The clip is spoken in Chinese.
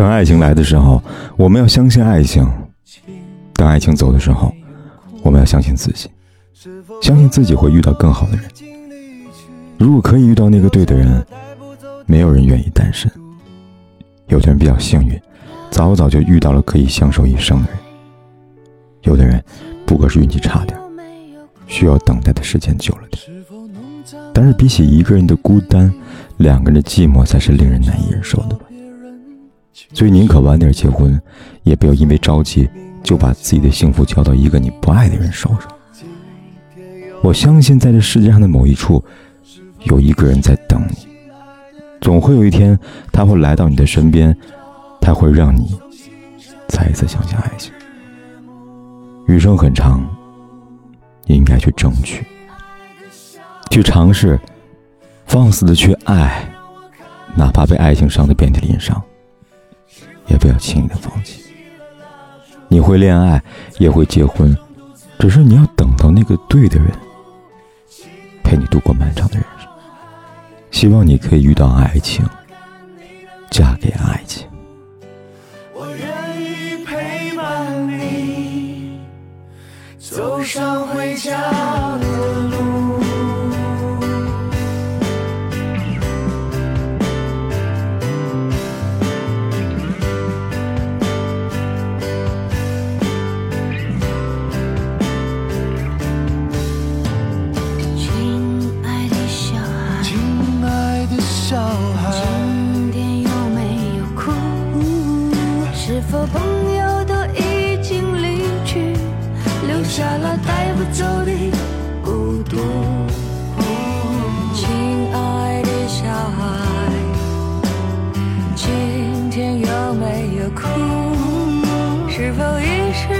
当爱情来的时候，我们要相信爱情；当爱情走的时候，我们要相信自己，相信自己会遇到更好的人。如果可以遇到那个对的人，没有人愿意单身。有的人比较幸运，早早就遇到了可以相守一生的人；有的人不过是运气差点，需要等待的时间久了点。但是比起一个人的孤单，两个人的寂寞才是令人难以忍受的吧。所以，宁可晚点结婚，也不要因为着急就把自己的幸福交到一个你不爱的人手上。我相信，在这世界上的某一处，有一个人在等你。总会有一天，他会来到你的身边，他会让你再一次相信爱情。余生很长，应该去争取，去尝试，放肆的去爱，哪怕被爱情伤得遍体鳞伤。也不要轻易的放弃。你会恋爱，也会结婚，只是你要等到那个对的人，陪你度过漫长的人生。希望你可以遇到爱情，嫁给爱情。我愿意陪伴你，走上回家是否已是